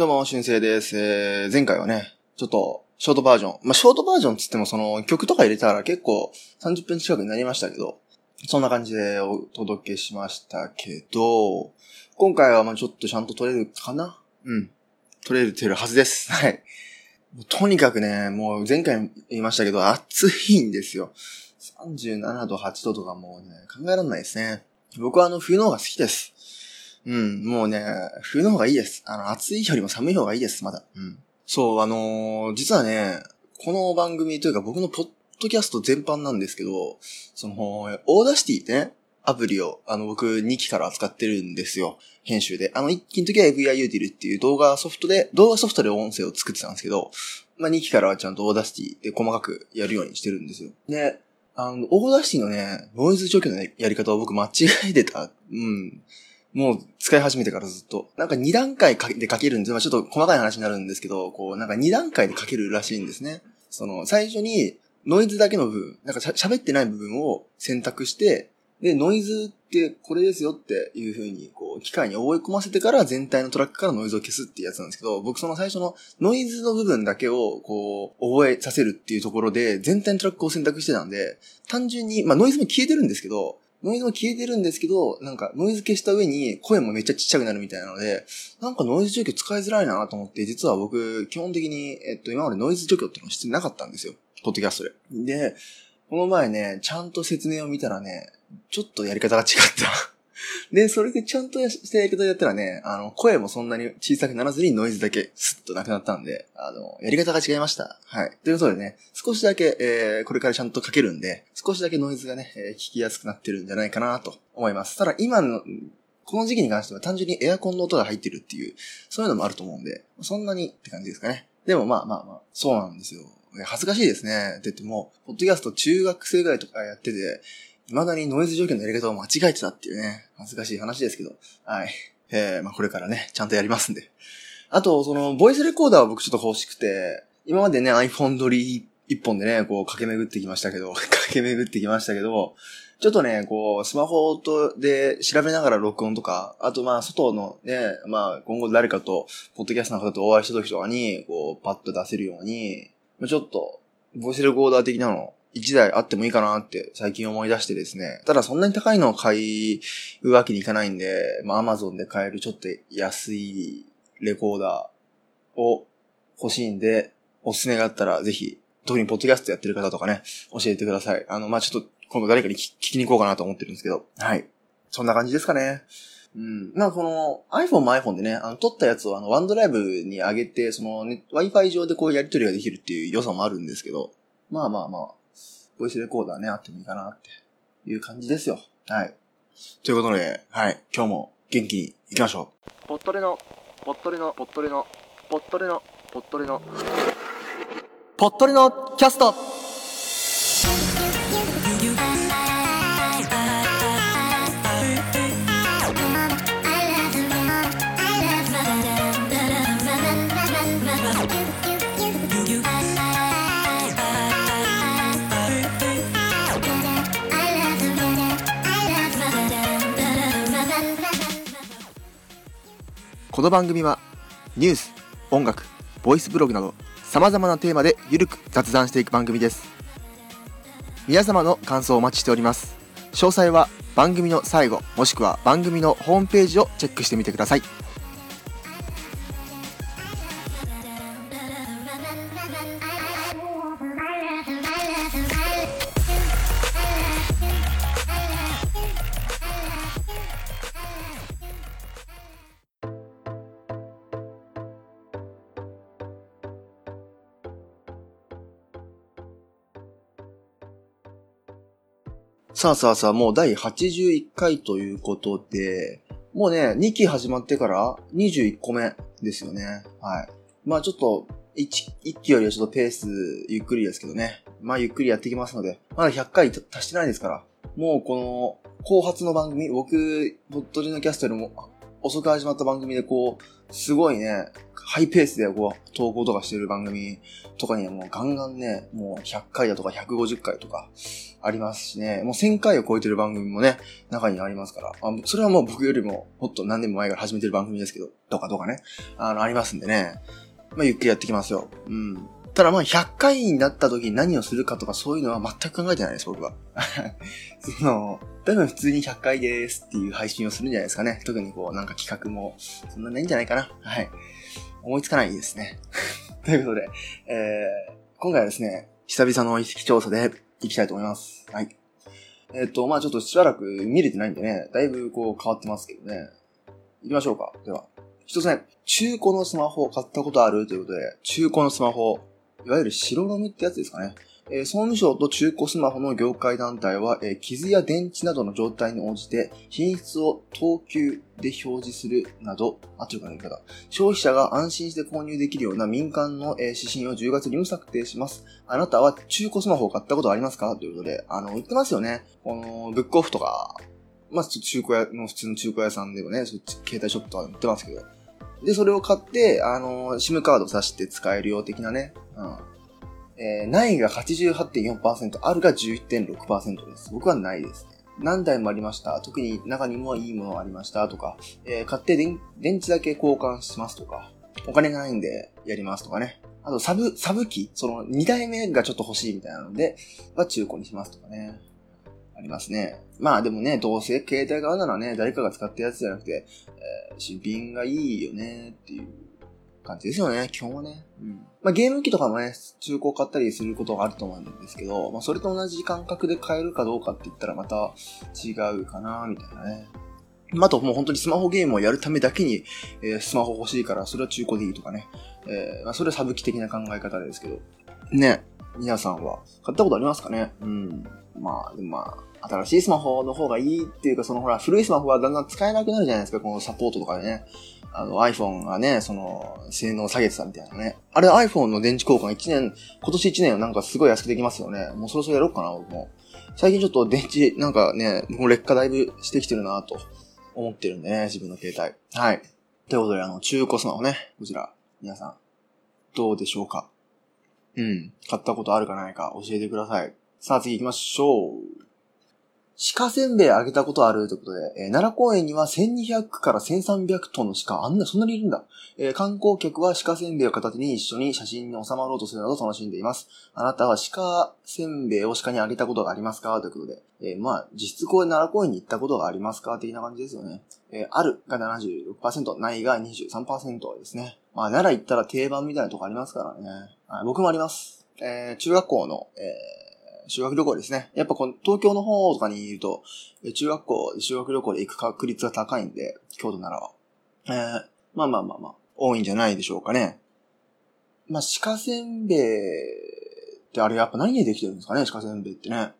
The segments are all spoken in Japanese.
どうも、しゅんせいです。えー、前回はね、ちょっと、ショートバージョン。まあ、ショートバージョンつっても、その、曲とか入れたら結構30分近くになりましたけど、そんな感じでお届けしましたけど、今回はまあちょっとちゃんと撮れるかな？うん。撮れるてるはずです。はい。もうとにかくね、もう前回言いましたけど、暑いんですよ。37度、8度とかもうね、考えられないですね。僕はあの、冬の方が好きです。うん、もうね、冬の方がいいです。あの、暑い日よりも寒い方がいいです、まだ。うん。そう、あのー実はね、この番組というか僕のポッドキャスト全般なんですけど、その、 Audacity ってね、アプリを、あの、僕2期から扱ってるんですよ。編集で。あの、1期の時は AVI ユーティルっていう動画ソフトで、動画ソフトで音声を作ってたんですけど、まあ2期からはちゃんとオーダーシティで細かくやるようにしてるんですよ。で、あの、 Audacity のね、ノイズ除去のねやり方を僕間違えてた。うん。もう使い始めてからずっと。なんか2段階で書けるんですまあちょっと細かい話になるんですけど、こう、なんか2段階で書けるらしいんですね。その、最初にノイズだけの部分、なんか喋ってない部分を選択して、で、ノイズってこれですよっていう風に、こう、機械に覚え込ませてから全体のトラックからノイズを消すっていうやつなんですけど、僕その最初のノイズの部分だけを、こう、覚えさせるっていうところで、全体のトラックを選択してたんで、単純に、まあノイズも消えてるんですけど、ノイズも消えてるんですけど、なんかノイズ消した上に声もめっちゃちっちゃくなるみたいなので、なんかノイズ除去使いづらいなと思って、実は僕、基本的に、えっと、今までノイズ除去っていうのをしてなかったんですよ。ポッドキャストで。で、この前ね、ちゃんと説明を見たらね、ちょっとやり方が違った。で、それでちゃんとしたやり方やったらね、あの、声もそんなに小さくならずにノイズだけスッとなくなったんで、あの、やり方が違いました。はい。ということでね、少しだけ、えー、これからちゃんとかけるんで、少しだけノイズがね、えー聞きやすくなってるんじゃないかなと思います。ただ今の、この時期に関しては単純にエアコンの音が入ってるっていう、そういうのもあると思うんで、そんなにって感じですかね。でもまあまあまあ、そうなんですよ。恥ずかしいですね。だっても、ポッドキャスト中学生ぐらいとかやってて、未だにノイズ除去のやり方を間違えてたっていうね、恥ずかしい話ですけど、はい。えー、まあこれからね、ちゃんとやりますんで。あと、その、ボイスレコーダーは僕ちょっと欲しくて、今までね、iPhone 撮り一本でね、こう駆け巡ってきましたけど、駆け巡ってきましたけど、ちょっとね、こう、スマホとで調べながら録音とか、あとまあ、外のね、まあ、今後誰かと、ポッドキャストの方とお会いした時とかに、こう、パッと出せるように、まあちょっと、ボイスレコーダー的なの、一台あってもいいかなって最近思い出してですね。ただそんなに高いのを買うわけにいかないんで、まあ Amazon で買えるちょっと安いレコーダーを欲しいんで、おすすめがあったらぜひ、特にポッドキャストやってる方とかね、教えてください。あの、まあちょっと今度誰かに聞聞きに行こうかなと思ってるんですけど。はい。そんな感じですかね。うん。まあこの iPhone も iPhone でね、あの撮ったやつをあのワンドライブに上げて、その、ね、Wi-Fi 上でこうやり取りができるっていう良さもあるんですけど、まあまあまあ、ボイスレコーダーね、あってもいいかなっていう感じですよ。はい。ということで、はい。今日も元気に行きましょう。ポットレの、ポットレの、ポットレの、ポットレの、ポットレの、ポットレのキャストこの番組はニュース、音楽、ボイスブログなど様々なテーマでゆるく雑談していく番組です。皆様の感想をお待ちしております。詳細は番組の最後もしくは番組のホームページをチェックしてみてください。さあさあさあ、もう第81回ということで、もうね、2期始まってから21個目ですよね。はい。まあちょっと、1, 1期よりはちょっとペースゆっくりですけどね。まあゆっくりやっていきますので、まだ100回達してないですから、もうこの後発の番組、僕、ボットリのキャストよりも遅く始まった番組でこう、すごいね、ハイペースでこう、投稿とかしてる番組とかにはもうガンガンね、もう100回だとか150回とかありますしね、もう1000回を超えてる番組もね、中にありますから、あそれはもう僕よりももっと何年も前から始めてる番組ですけど、とかとかね、あの、ありますんでね、まあゆっくりやってきますよ。うん。ただまあ100回になった時に何をするかとかそういうのは全く考えてないです、僕は。その、多分普通に100回ですっていう配信をするんじゃないですかね。特にこうなんか企画もそんなないんじゃないかな。はい。思いつかないですね。ということで、えー、今回はですね、久々の意識調査でいきたいと思います。はい。えっ、ー、と、まあちょっとしばらく見れてないんでね、だいぶこう変わってますけどね。行きましょうか。では。一つ目、中古のスマホを買ったことある？ということで、中古のスマホ、いわゆる白ロムってやつですかね。えー、総務省と中古スマホの業界団体は、えー、傷や電池などの状態に応じて品質を等級で表示するなど、あというか言い方、消費者が安心して購入できるような民間の、えー、指針を10月に策定します。あなたは中古スマホを買ったことありますか？ということで、あの、言ってますよね。この、ブックオフとか、まあ、中古屋の普通の中古屋さんでもね、そっち携帯ショップとかで売ってますけど、で、それを買って、あの、SIM カード挿して使えるよう的なね。うん。えー、ないが88.4%、あるが11.6%です。僕はないですね。何台もありました。特に中にもいいものありましたとか、えー、買って電池だけ交換しますとか、お金がないんでやりますとかね。あと、サブ、サブ機その2台目がちょっと欲しいみたいなので、は中古にしますとかね。ありますね。まあでもね、どうせ携帯側ならね、誰かが使ったやつじゃなくて、えー、新品がいいよねっていう感じですよね、基本はね。うん。まあゲーム機とかもね、中古買ったりすることがあると思うんですけど、まあそれと同じ感覚で買えるかどうかって言ったらまた違うかな、みたいなね。ま、あともう本当にスマホゲームをやるためだけに、えー、スマホ欲しいからそれは中古でいいとかね。えー、まあそれはサブ機的な考え方ですけど。ね。皆さんは買ったことありますかね？うん。まあ、でもまあ、新しいスマホの方がいいっていうか、そのほら、古いスマホはだんだん使えなくなるじゃないですか、このサポートとかでね。あの iPhone がね、その、性能を下げてたみたいなね。あれ iPhone の電池交換1年、今年1年はなんかすごい安くできますよね。もうそろそろやろうかな、僕も。最近ちょっと電池、なんかね、もう劣化だいぶしてきてるなと思ってるんでね、自分の携帯。はい。ということで、あの、中古スマホね、こちら、皆さん、どうでしょうか？うん。買ったことあるかないか教えてください。さあ次行きましょう。鹿せんべいあげたことあるということで、えー、奈良公園には1200から1300トンの鹿、あんな、そんなにいるんだ。えー、観光客は鹿せんべいを片手に一緒に写真に収まろうとするなど楽しんでいます。あなたは鹿せんべいを鹿にあげたことがありますか？ということで、えー、まあ、実質公園奈良公園に行ったことがありますか？的な感じですよね。えあるが76%、ないが23%ですね。まあ、奈良行ったら定番みたいなとこありますからね。僕もあります。え中学校の、え修学旅行ですね。やっぱこの東京の方とかにいると、中学校、修学旅行で行く確率が高いんで、京都ならは。えー、まあまあまあまあ、多いんじゃないでしょうかね。まあ、鹿せんべいってあれやっぱ何でできてるんですかね、鹿せんべいってね。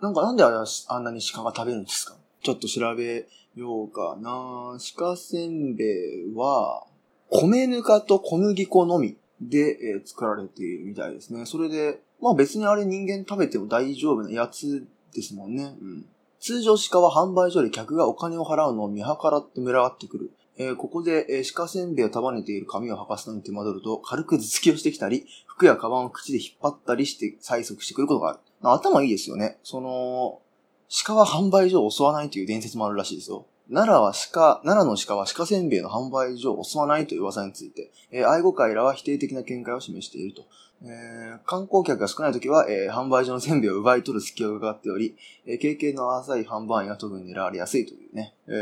なんかなんであれはあんなに鹿が食べるんですか？ちょっと調べようかな。鹿せんべいは、米ぬかと小麦粉のみで、えー、作られているみたいですね。それで、まあ別にあれ人間食べても大丈夫なやつですもんね。うん。通常鹿は販売所で客がお金を払うのを見計らって群がってくる。えー、ここで、えー、鹿せんべいを束ねている紙を剥がすのに手間取ると、軽く頭突きをしてきたり、服やカバンを口で引っ張ったりして催促してくることがある。頭いいですよね。その、鹿は販売所を襲わないという伝説もあるらしいですよ。奈良は鹿、奈良の鹿は鹿せんべいの販売所を襲わないという噂について、えー、愛護会らは否定的な見解を示していると。えー、観光客が少ない時は、えー、販売所のせんべいを奪い取る隙を伺っており、えー、経験の浅い販売員は特に狙われやすいというね。え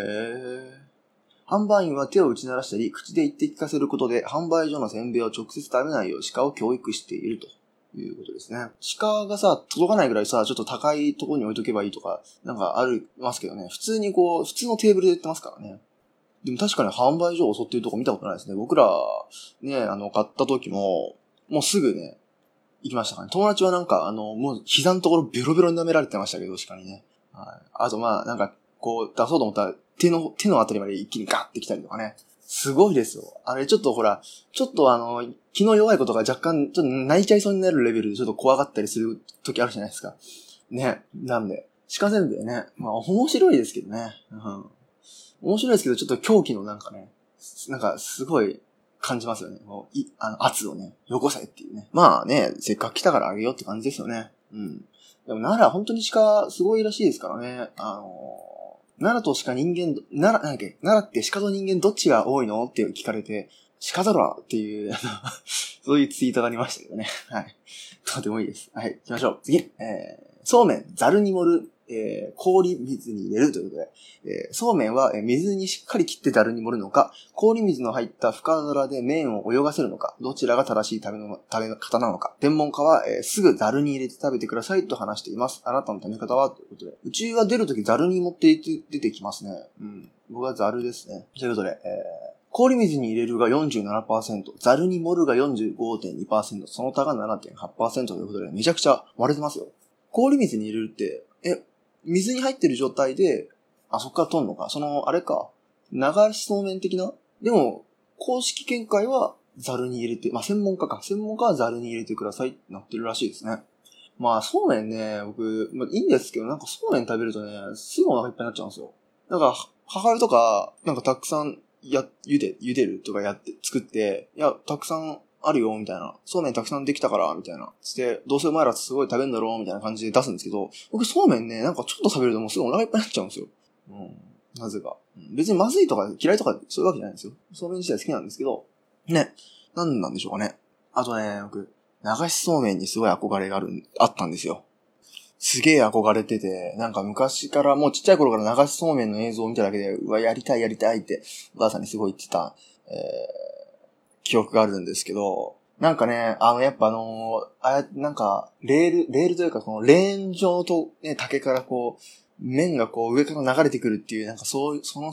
ー、販売員は手を打ち鳴らしたり、口で言って聞かせることで、販売所のせんべいを直接食べないよう鹿を教育していると。いうことですね。鹿がさ、届かないぐらいさ、ちょっと高いところに置いとけばいいとか、なんかありますけどね。普通にこう、普通のテーブルで売ってますからね。でも確かに販売所を襲ってるとこ見たことないですね。僕ら、ね、あの、買った時も、もうすぐね、行きましたかね。友達はなんか、あの、もう膝のところベロベロに舐められてましたけど、確かにね。はい。あとまあ、なんか、こう、出そうと思ったら、手の、手のあたりまで一気にガッて来たりとかね。すごいですよ。あれちょっとほら、ちょっとあの、気の弱いことが若干、ちょっと泣いちゃいそうになるレベルでちょっと怖がったりする時あるじゃないですか。ね。なんで、鹿せんべいね。まあ面白いですけどね。うん。面白いですけど、ちょっと狂気のなんかね、なんかすごい感じますよね。もういあの圧をね、よこせっていうね。まあね、せっかく来たからあげようって感じですよね。うん。でも奈良本当に鹿すごいらしいですからね。あのー、奈良と鹿人間、奈良、なんだっけ、奈良って鹿と人間どっちが多いのって聞かれて、鹿だろっていう、そういうツイートがありましたけどね。はい。とてもいいです。はい。行きましょう。次。えー、そうめん、ざるに盛る、えー、氷水に入れるということで、えー、そうめんは水にしっかり切ってざるに盛るのか、氷水の入った深皿で麺を泳がせるのか、どちらが正しい食べの食べ方なのか。専門家は、えーすぐざるに入れて食べてくださいと話しています。あなたの食べ方はということで。うちは出るときざるに持って出て出てきますね。うん。僕はざるですね。ということで、えー氷水に入れるが47%、ざるに盛るが45.2%、その他が7.8%ということで、めちゃくちゃ割れてますよ。氷水に入れるって、え、水に入ってる状態で、あ、そっから取んのか。その、あれか。流しそうめん的な？でも、公式見解は、ざるに入れて、まあ、専門家か。専門家はざるに入れてくださいってなってるらしいですね。まあ、そうめんね、僕、まあ、いいんですけど、なんかそうめん食べるとね、すぐお腹いっぱいになっちゃうんですよ。なんか、母親とか、なんかたくさん、や、茹で、茹でるとかやって、作って、いや、たくさんあるよ、みたいな。そうめんたくさんできたから、みたいな。つって、どうせお前らすごい食べるんだろう、みたいな感じで出すんですけど、僕そうめんね、なんかちょっと食べるともうすぐお腹いっぱいになっちゃうんですよ。うん。なぜか。別にまずいとか嫌いとかそういうわけじゃないんですよ。そうめん自体好きなんですけど、ね。なんなんでしょうかね。あとね、僕、流しそうめんにすごい憧れがある、あったんですよ。すげえ憧れてて、なんか昔から、もうちっちゃい頃から流しそうめんの映像を見ただけで、うわ、やりたいやりたいって、お母さんにすごい言ってた、えー、記憶があるんですけど、なんかね、あの、やっぱあのーあや、なんか、レール、レールというか、このレーン状とね、竹からこう、麺がこう上から流れてくるっていう、なんかそういう、その、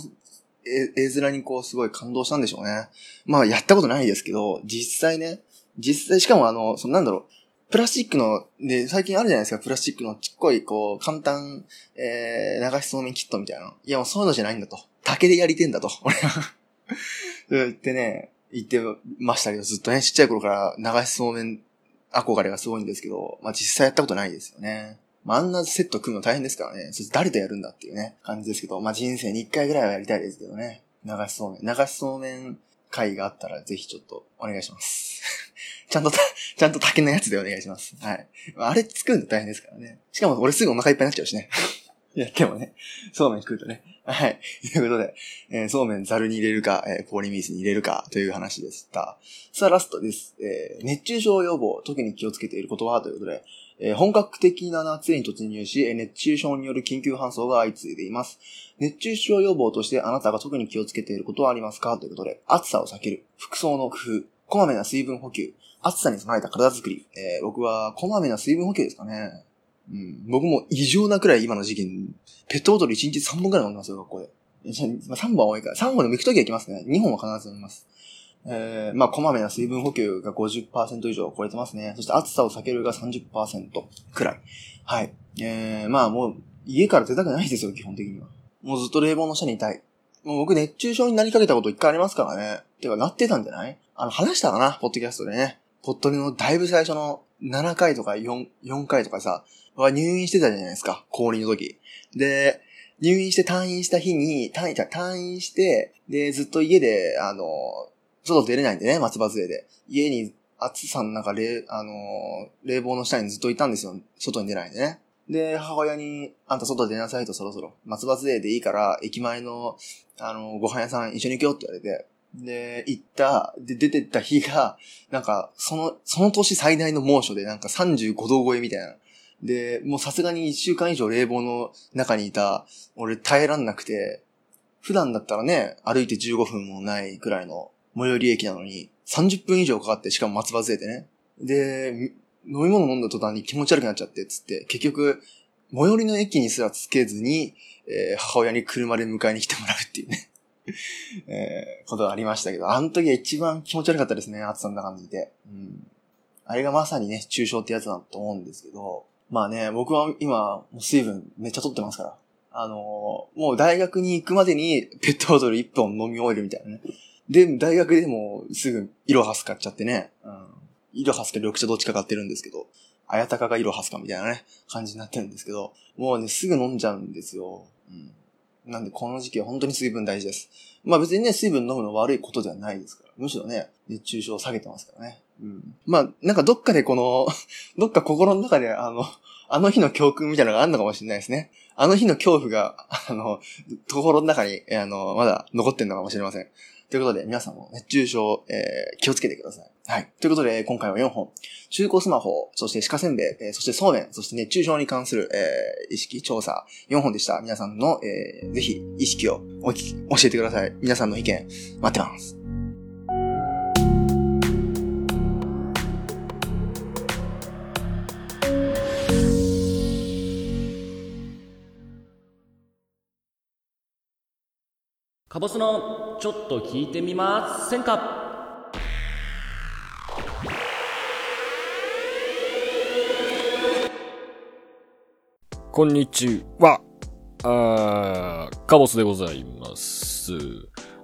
絵絵面にこうすごい感動したんでしょうね。まあやったことないですけど、実際ね、実際しかもあの、そのなんだろう、プラスチックの、で、最近あるじゃないですか、プラスチックのちっこい、こう、簡単、えー、流しそうめんキットみたいな。いやもうそういうのじゃないんだと。竹でやりてんだと。俺は。言ってね、言ってましたけど、ずっとね、ちっちゃい頃から流しそうめん憧れがすごいんですけど、まあ実際やったことないですよね。まああんなセット組むの大変ですからね。それ誰とやるんだっていうね、感じですけど、まあ人生に一回ぐらいはやりたいですけどね。流しそうめん。流しそうめん会があったらぜひちょっとお願いします。ちゃんと、ちゃんと竹のやつでお願いします。はい。あれ作るの大変ですからね。しかも俺すぐお腹いっぱいになっちゃうしね。やってもね、そうめん食うとね。はい。ということで、えーそうめんざるに入れるか、えー氷水に入れるかという話でした。さあ、ラストです。えー熱中症予防、特に気をつけていることはということで、えー本格的な夏に突入し、熱中症による緊急搬送が相次いでいます。熱中症予防としてあなたが特に気をつけていることはありますか？ということで、暑さを避ける、服装の工夫、こまめな水分補給、暑さに備えた体作り、えー僕はこまめな水分補給ですかね。うん、僕も異常なくらい今の時期に、ペットボトル1日3本くらい飲みますよ、学校で。3本多いから、3本でも行くときは行きますね。2本は必ず飲みます。えー、まあ、こまめな水分補給が50%以上超えてますね。そして暑さを避けるが30%くらい。はい。えー、まあもう、家から出たくないですよ、基本的には。もうずっと冷房の下にいたい。もう僕熱中症になりかけたこと一回ありますからね。てか、なってたんじゃない？あの、話したかな、ポッドキャストでね。ポットリのだいぶ最初の7回とか4、4回とかさ、入院してたじゃないですか、氷の時。で、入院して退院した日に、退院、退院して、で、ずっと家で、あの、外出れないんでね、松葉杖で。家に暑さの中、冷、あの、冷房の下にずっといたんですよ。外に出ないんでね。で、母親に、あんた外出なさいとそろそろ。松葉杖でいいから、駅前の、あの、ご飯屋さん一緒に行くよって言われて。で、行った、で、出てった日が、なんか、その、その年最大の猛暑で、なんか35度超えみたいな。で、もうさすがに1週間以上冷房の中にいた、俺耐えらんなくて、普段だったらね、歩いて15分もないくらいの最寄り駅なのに、30分以上かかって、しかも松葉杖でね。で、飲み物飲んだ途端に気持ち悪くなっちゃって、つって、結局、最寄りの駅にすらつけずに、えー母親に車で迎えに来てもらうっていうね。えーことがありましたけど、あの時は一番気持ち悪かったですね、暑さの中にいて。うん。あれがまさにね、中症ってやつだと思うんですけど、まあね、僕は今、水分めっちゃ取ってますから。あのーもう大学に行くまでにペットボトル1本飲み終えるみたいなね。で、大学でもすぐイロハス買っちゃってね。うん。イロハスか緑茶どっちか買ってるんですけど、あやたかがイロハスかみたいなね、感じになってるんですけど、もうね、すぐ飲んじゃうんですよ。うん。なんでこの時期は本当に水分大事です。まあ別にね、水分飲むの悪いことではないですから。むしろね、熱中症を下げてますからね。うん。まあ、なんかどっかでこの、どっか心の中であの、あの日の教訓みたいなのがあるのかもしれないですね。あの日の恐怖が、あの、心の中に、あの、まだ残ってんのかもしれません。ということで、皆さんも熱中症、えー、気をつけてください。はい。ということで、今回は4本。中古スマホ、そして鹿せんべい、えーそしてそうめん、そして熱中症に関する、えー、意識調査、4本でした。皆さんの、えー、ぜひ、意識を、教えてください。皆さんの意見、待ってます。カボスのちょっと聞いてみませんか？こんにちは。あーカボスでございます。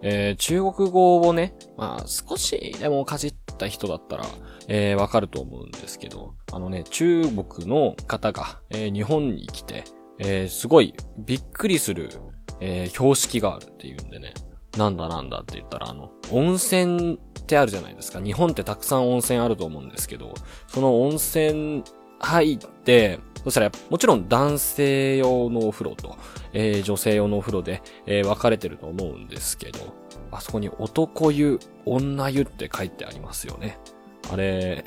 えー中国語をね、まあ少しでもかじった人だったら、えーわかると思うんですけど、あのね、中国の方が、えー日本に来て、えーすごいびっくりする、えー標識があるっていうんでね、なんだなんだって言ったら、あの、温泉ってあるじゃないですか。日本ってたくさん温泉あると思うんですけど、その温泉入って、そしたら、もちろん男性用のお風呂と、えー女性用のお風呂で、えー分かれてると思うんですけど、あそこに男湯、女湯って書いてありますよね。あれ、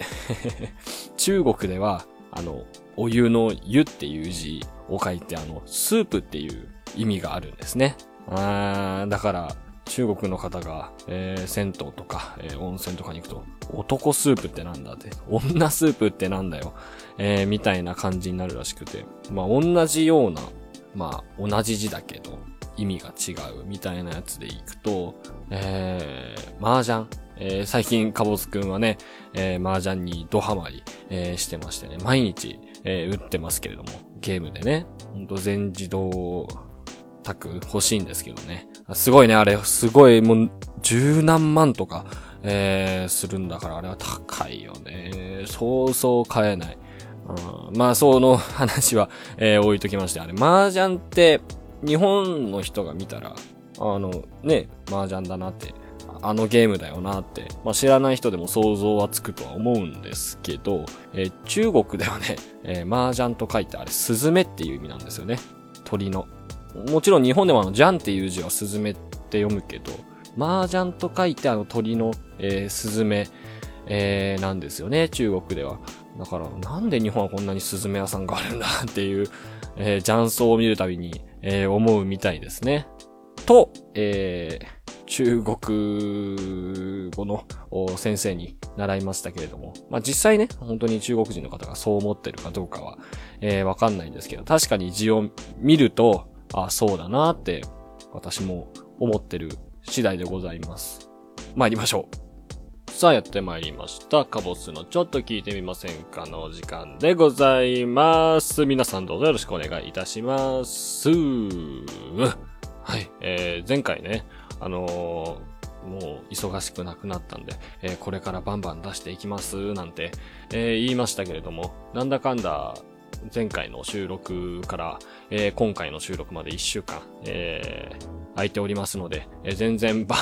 中国では、あの、お湯の湯っていう字を書いて、あの、スープっていう意味があるんですね。あーだから、中国の方が、えー銭湯とか、えー温泉とかに行くと、男スープってなんだって、女スープってなんだよ、えーみたいな感じになるらしくて、まあ同じような、まあ同じ字だけど、意味が違うみたいなやつでいくと、えー、麻雀。えー最近、カボスくんはね、えー、麻雀にドハマり、えーしてましてね、毎日、えー打ってますけれども、ゲームでね、ほんと全自動タク欲しいんですけどね。すごいね、あれ、すごい、もう、十何万とか、えー、するんだから、あれは高いよね。そうそう買えない。うん、まあ、その話は、えー置いときまして、あれ、麻雀って、日本の人が見たら、あの、ね、麻雀だなって、あのゲームだよなって、まあ、知らない人でも想像はつくとは思うんですけど、えー中国ではね、えー麻雀と書いてあれ、スズメっていう意味なんですよね。鳥の。もちろん日本でもあの、ジャンっていう字はスズメって読むけど、麻雀と書いてあの鳥の、えースズメ、えーなんですよね、中国では。だから、なんで日本はこんなにスズメ屋さんがあるんだっていう、えー雀荘を見るたびに、えー思うみたいですね。と、えー中国語の先生に習いましたけれども、まあ、実際ね、本当に中国人の方がそう思ってるかどうかは、えーわかんないんですけど、確かに字を見ると、あ、そうだなって、私も思ってる次第でございます。参りましょう。さあ、やってまいりました。カボスのちょっと聞いてみませんかのお時間でございます。皆さんどうぞよろしくお願いいたします。はい、えー、前回ね、あのーもう忙しくなくなったんで、えーこれからバンバン出していきますなんて、えー言いましたけれども、なんだかんだ前回の収録から、えー今回の収録まで1週間、えー空いておりますので、えー全然バ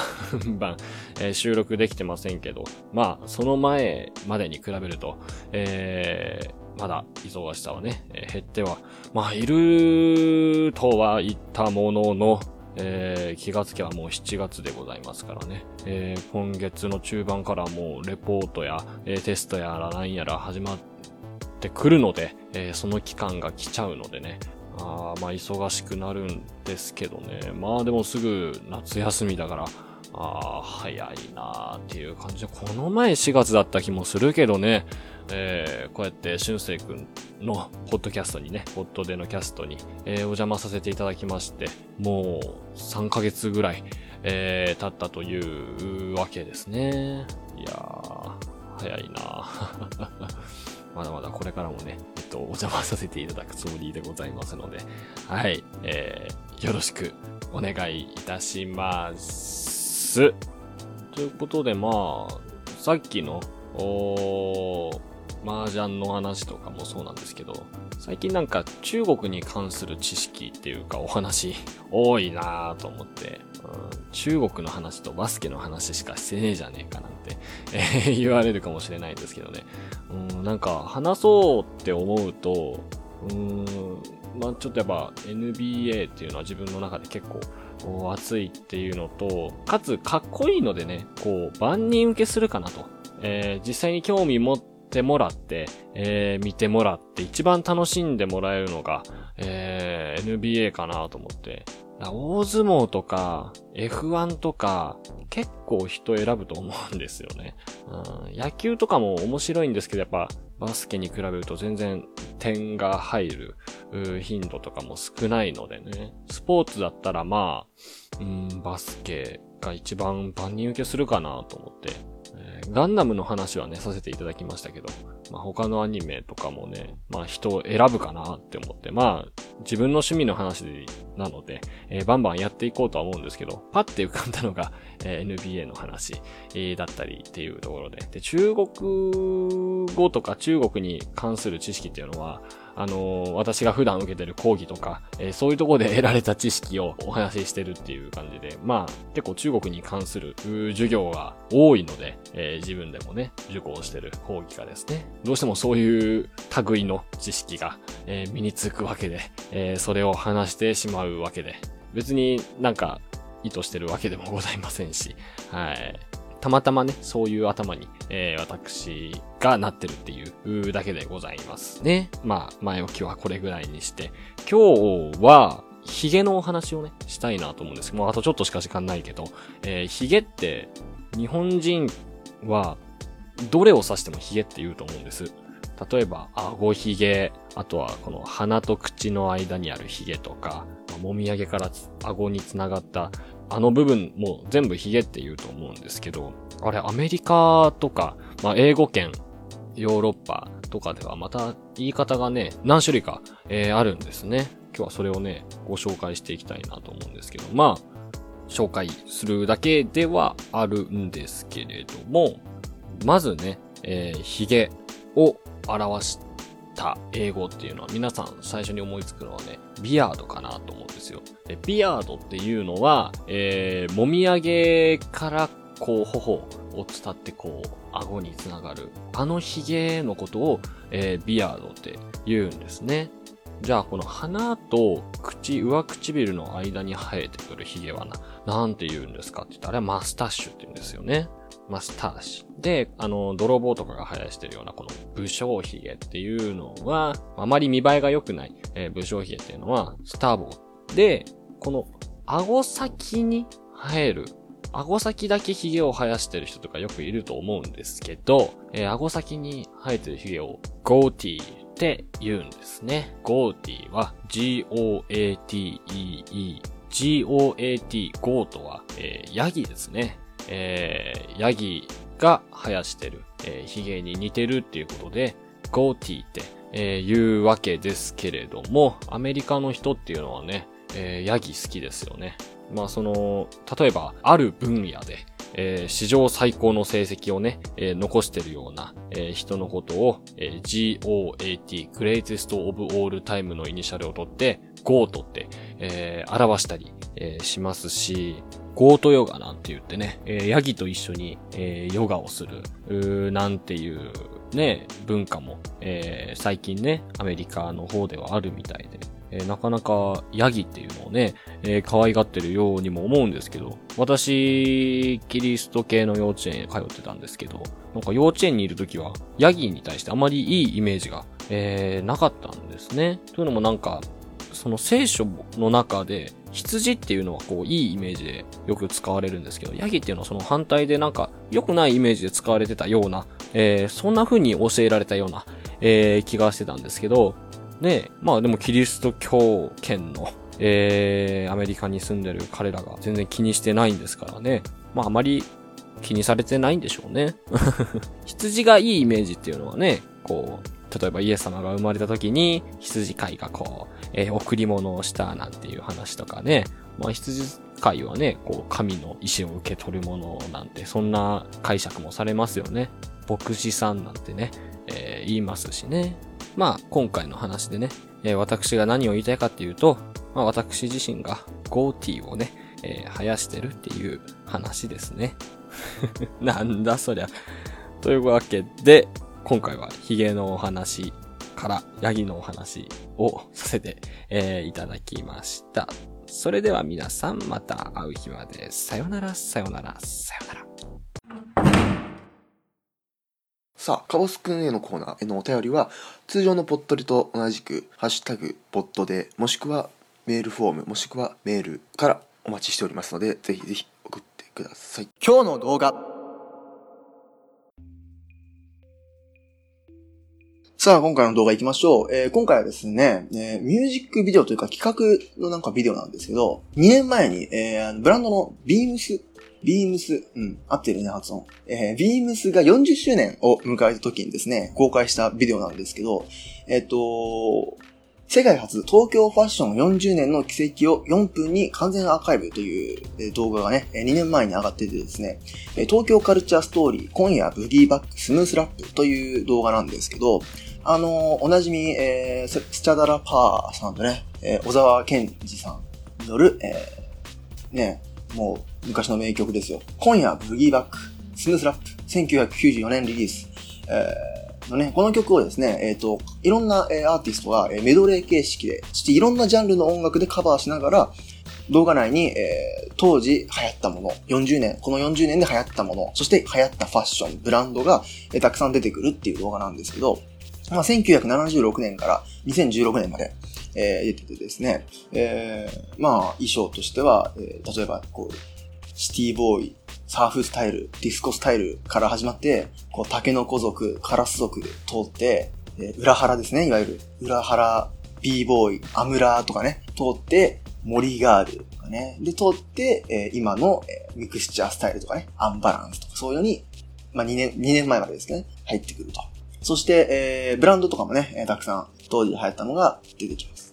ンバン、え収録できてませんけど、まあ、その前までに比べると、えまだ忙しさはね、え減っては、まあ、いるとは言ったものの、えー気がつけばもう7月でございますからね。えー今月の中盤からもうレポートや、えーテストやらなんやら始まっててくるので、えーその期間が来ちゃうのでね。あまあ忙しくなるんですけどね。まあでもすぐ夏休みだから、あ、早いなーっていう感じで、この前4月だった気もするけどね、えーこうやって俊生くんのポッドキャストにね、ポッドでのキャストに、えーお邪魔させていただきまして、もう3ヶ月ぐらい、えー経ったというわけですね。いやー、早いなー まだまだこれからもね、えっと、お邪魔させていただくつもりでございますので、はい、えー、よろしくお願いいたします。ということで、まあ、さっきの、おー麻雀の話とかもそうなんですけど、最近なんか中国に関する知識っていうかお話多いなぁと思って、中国の話とバスケの話しかしてねえじゃねえかなんて、言われるかもしれないんですけどね。うん、なんか話そうって思うと、うん、まあちょっとやっぱ NBA っていうのは自分の中で結構熱いっていうのと、かつかっこいいのでね、こう万人受けするかなと。えー実際に興味持ってもらって、えー見てもらって一番楽しんでもらえるのが、えー NBA かなと思って。大相撲とか F1 とか結構人選ぶと思うんですよね。うん、野球とかも面白いんですけどやっぱバスケに比べると全然点が入る頻度とかも少ないのでね。スポーツだったらまあ、うん、バスケが一番万人受けするかなと思って。えーガンダムの話はね、させていただきましたけど、まあ他のアニメとかもね、まあ人を選ぶかなって思って、まあ自分の趣味の話なので、えーバンバンやっていこうとは思うんですけど、パッて浮かんだのが、えー NBA の話、えーだったりっていうところで。で、中国語とか中国に関する知識っていうのは、あの私が普段受けてる講義とか、えそういうとこで得られた知識をお話ししてるっていう感じで、まあ、結構中国に関する授業が多いので、え自分でもね、受講してる講義がですね、どうしてもそういう類の知識が、え身につくわけで、えそれを話してしまうわけで、別になんか意図してるわけでもございませんし、はい。たまたまね、そういう頭に、えー私がなってるっていうだけでございますね。まあ、前置きはこれぐらいにして、今日は、ヒゲのお話をね、したいなと思うんですけど、もうあとちょっとしか時間ないけど、えーヒゲって、日本人は、どれを指してもヒゲって言うと思うんです。例えば、顎ヒゲ、あとはこの鼻と口の間にあるヒゲとか、もみあげから顎につながったあの部分も全部ヒゲって言うと思うんですけど、あれアメリカとか、まあ英語圏、ヨーロッパとかではまた言い方がね、何種類か、えーあるんですね。今日はそれをね、ご紹介していきたいなと思うんですけど、まあ、紹介するだけではあるんですけれども、まずね、えー、ヒゲを表した英語っていうのは皆さん最初に思いつくのはね、ビアードかなと思うんですよ。でビアードっていうのは、えー、もみあげからこう頬を伝ってこう顎につながるあのヒゲのことを、えービアードって言うんですね。じゃあこの鼻と口、上唇の間に生えてくるヒゲはな、なんて言うんですかって言ったら、マスタッシュって言うんですよね。マスターシュ。で、あの、泥棒とかが生やしてるようなこの武将髭っていうのは、あまり見栄えが良くない、えー武将髭っていうのは、スターボー。で、この顎先に生える、顎先だけ髭を生やしてる人とかよくいると思うんですけど、えー顎先に生えてる髭をゴーティーって言うんですね。ゴーティーは G-O-A-T-E-E。G-O-A-T、ゴートは、えーヤギですね。えーヤギが生やしてる、えー、髭に似てるっていうことで、ゴーティーって、えー言うわけですけれども、アメリカの人っていうのはね、えーヤギ好きですよね。まあその、例えば、ある分野で、えー史上最高の成績をね、えー残してるような、えー人のことを、え GOAT、Greatest of All Time のイニシャルを取って、GOAT って、え表したり、えしますし、ゴートヨガなんて言ってね、えヤギと一緒に、えヨガをする、なんていうね、文化も、えー最近ね、アメリカの方ではあるみたいで、えーなかなかヤギっていうのをね、えー可愛がってるようにも思うんですけど、私、キリスト系の幼稚園へ通ってたんですけど、なんか幼稚園にいるときは、ヤギに対してあまりいいイメージが、えーなかったんですね。というのもなんか、その聖書の中で、羊っていうのはこう、いいイメージでよく使われるんですけど、ヤギっていうのはその反対でなんか、良くないイメージで使われてたような、えーそんな風に教えられたような、えー気がしてたんですけど、ね、まあでもキリスト教圏の、えーアメリカに住んでる彼らが全然気にしてないんですからね。まああまり気にされてないんでしょうね。羊がいいイメージっていうのはね、こう、例えばイエス様が生まれた時に羊飼いがこう、えー贈り物をしたなんていう話とかね。まあ羊飼いはね、こう、神の意志を受け取るものなんて、そんな解釈もされますよね。牧師さんなんてね、ええー言いますしね。まあ、今回の話でね、えー私が何を言いたいかっていうと、まあ、私自身がゴーティーをね、えー生やしてるっていう話ですね。なんだそりゃ。というわけで、今回はヒゲのお話からヤギのお話をさせて、えーいただきました。それでは皆さんまた会う日まで。さよなら、さよなら、さよなら。さあ、カボスくんへのコーナーへのお便りは、通常のポットリと同じく、ハッシュタグ、ポットで、もしくはメールフォーム、もしくはメールからお待ちしておりますので、ぜひぜひ送ってください。今日の動画さあ、今回の動画行きましょう。えー今回はですね、えーミュージックビデオというか企画のなんかビデオなんですけど、2年前に、えーあのブランドのビームス、ビームス、うん、合ってるね、発音。えービームスが40周年を迎えた時にですね、公開したビデオなんですけど、えっ、と、世界初東京ファッション40年の奇跡を4分に完全アーカイブという動画がね、2年前に上がっててですね、東京カルチャーストーリー、今夜ブギーバックスムースラップという動画なんですけど、あのーおなじみ、えーススチャダラパーさんとね、えー小沢健二さんによる、えーね、もう昔の名曲ですよ。今夜ブギーバックスムースラップ、1994年リリース。えーのね、この曲をですね、えっ、と、いろんな、えーアーティストが、えーメドレー形式で、そしていろんなジャンルの音楽でカバーしながら、動画内に、えー当時流行ったもの、40年、この40年で流行ったもの、そして流行ったファッション、ブランドが、えーたくさん出てくるっていう動画なんですけど、まあ、1976年から2016年まで、えー出ててですね、えーまあ、衣装としては、えー例えば、こう、シティボーイ、サーフスタイル、ディスコスタイルから始まって、こう、タケノコ族、カラス族で通って、え裏腹ですね、いわゆる。裏腹、b boy、アムラーとかね、通って、森ガールとかね。で、通って、え今の、えミクスチャースタイルとかね、アンバランスとか、そういうのに、まあ、2年、2年前までですけどね、入ってくると。そして、えーブランドとかもね、えたくさん当時流行ったのが出てきます。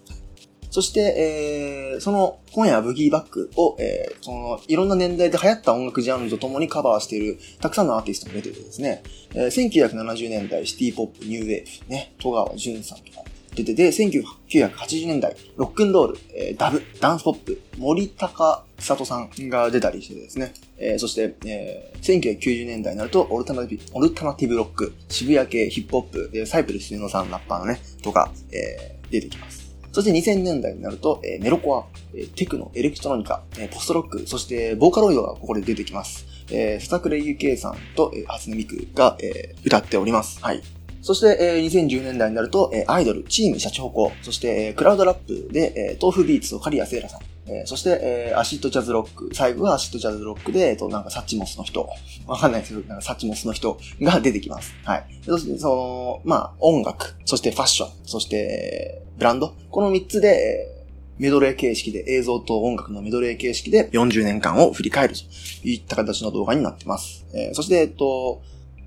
そして、えーその、今夜はブギーバックを、えーその、いろんな年代で流行った音楽ジャンルとともにカバーしている、たくさんのアーティストも出ててですね、えー1970年代シティポップ、ニューウェーブ、ね、戸川純さんとか出てて、1980年代、ロックンロール、えーダブ、ダンスポップ、森高久人さんが出たりしてですね、えーそして、えー1990年代になると、オルタナティブ、オルタナティブロック、渋谷系ヒップホップ、サイプルスユノさんラッパーのね、とか、えー出てきます。そして2000年代になると、えーメロコア、えーテクノ、エレクトロニカ、えーポストロック、そしてボーカロイドがここで出てきます。えー、笹倉ゆけいさんと、えー、初音ミクが、えー歌っております。はい。そして、えー2010年代になると、えーアイドル、チームしゃちほこ、そして、えークラウドラップで、えー豆腐ビーツと仮谷せいらさん、えーそして、えーアシッドジャズロック、最後はアシッドジャズロックで、えっと、なんか Suchmos の人、わかんないですけど、なんか Suchmos の人が出てきます。はい。そして、その、まあ、音楽、そしてファッション、そして、ブランド、この3つで、えメドレー形式で、映像と音楽のメドレー形式で40年間を振り返るといった形の動画になってます。えーそして、えっと、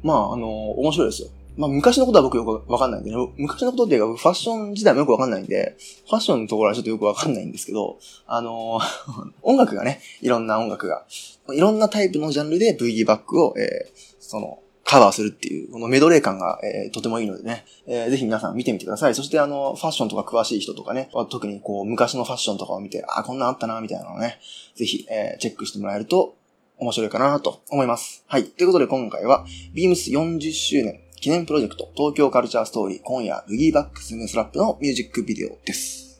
まあ、あの面白いですよ。まあ、昔のことは僕よくわかんないんで、ね、昔のことっていうか、ファッション時代もよくわかんないんで、ファッションのところはちょっとよくわかんないんですけど、あの 音楽がね、いろんな音楽が、いろんなタイプのジャンルで V ギバックを、えーその、カバーするっていう、このメドレー感が、えーとてもいいのでね、えーぜひ皆さん見てみてください。そしてあの、ファッションとか詳しい人とかね、特にこう、昔のファッションとかを見て、あ、こんなんあったな、みたいなのをね、ぜひ、えーチェックしてもらえると面白いかなと思います。はい。ということで今回は、ビームス40周年記念プロジェクト、東京カルチャーストーリー、今夜、ブギーバックスムースラップのミュージックビデオです。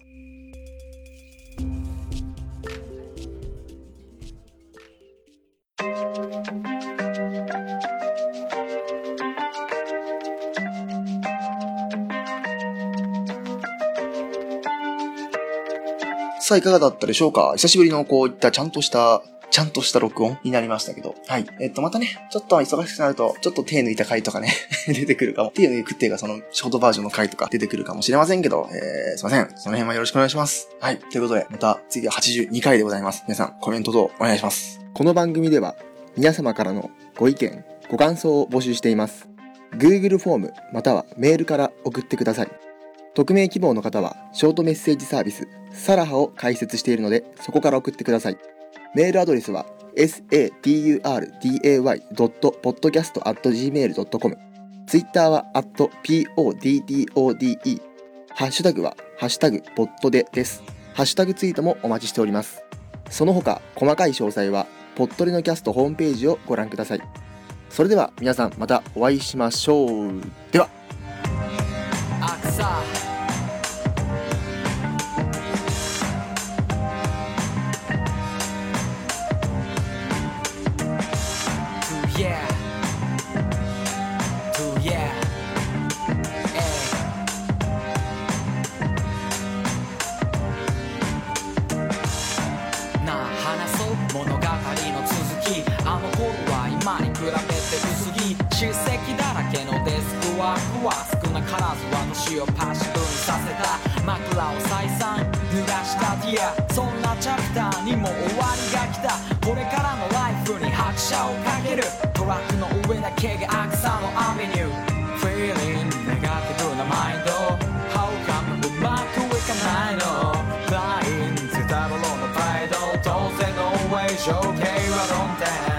さあ、いかがだったでしょうか？久しぶりのこういったちゃんとした、ちゃんとした録音になりましたけど。はい。えっと、またね、ちょっと忙しくなると、ちょっと手抜いた回とかね、出てくるかも。手抜くっていうか、その、ショートバージョンの回とか出てくるかもしれませんけど、えー、すいません。その辺はよろしくお願いします。はい。ということで、また次は82回でございます。皆さん、コメント等お願いします。この番組では、皆様からのご意見、ご感想を募集しています。Google フォームまたはメールから送ってください。匿名希望の方はショートメッセージサービスサラハを開設しているのでそこから送ってください。メールアドレスは saturday.podcast.gmail.com Twitter は @podtode。ハッシュタグは、ハッシュタグ、ポットでです。ハッシュタグツイートもお待ちしております。その他、細かい詳細は、ポットレのキャストホームページをご覧ください。それでは皆さんまたお会いしましょう。では。出したディアそんなチャプターにも終わりが来た。これからのライフに拍車をかける。トラックの上だけが草のアベニュー。Feeling ネガティブなマインド。How come うまくいかないの？Flying ゼタロロの態度。当然の way 景は論点。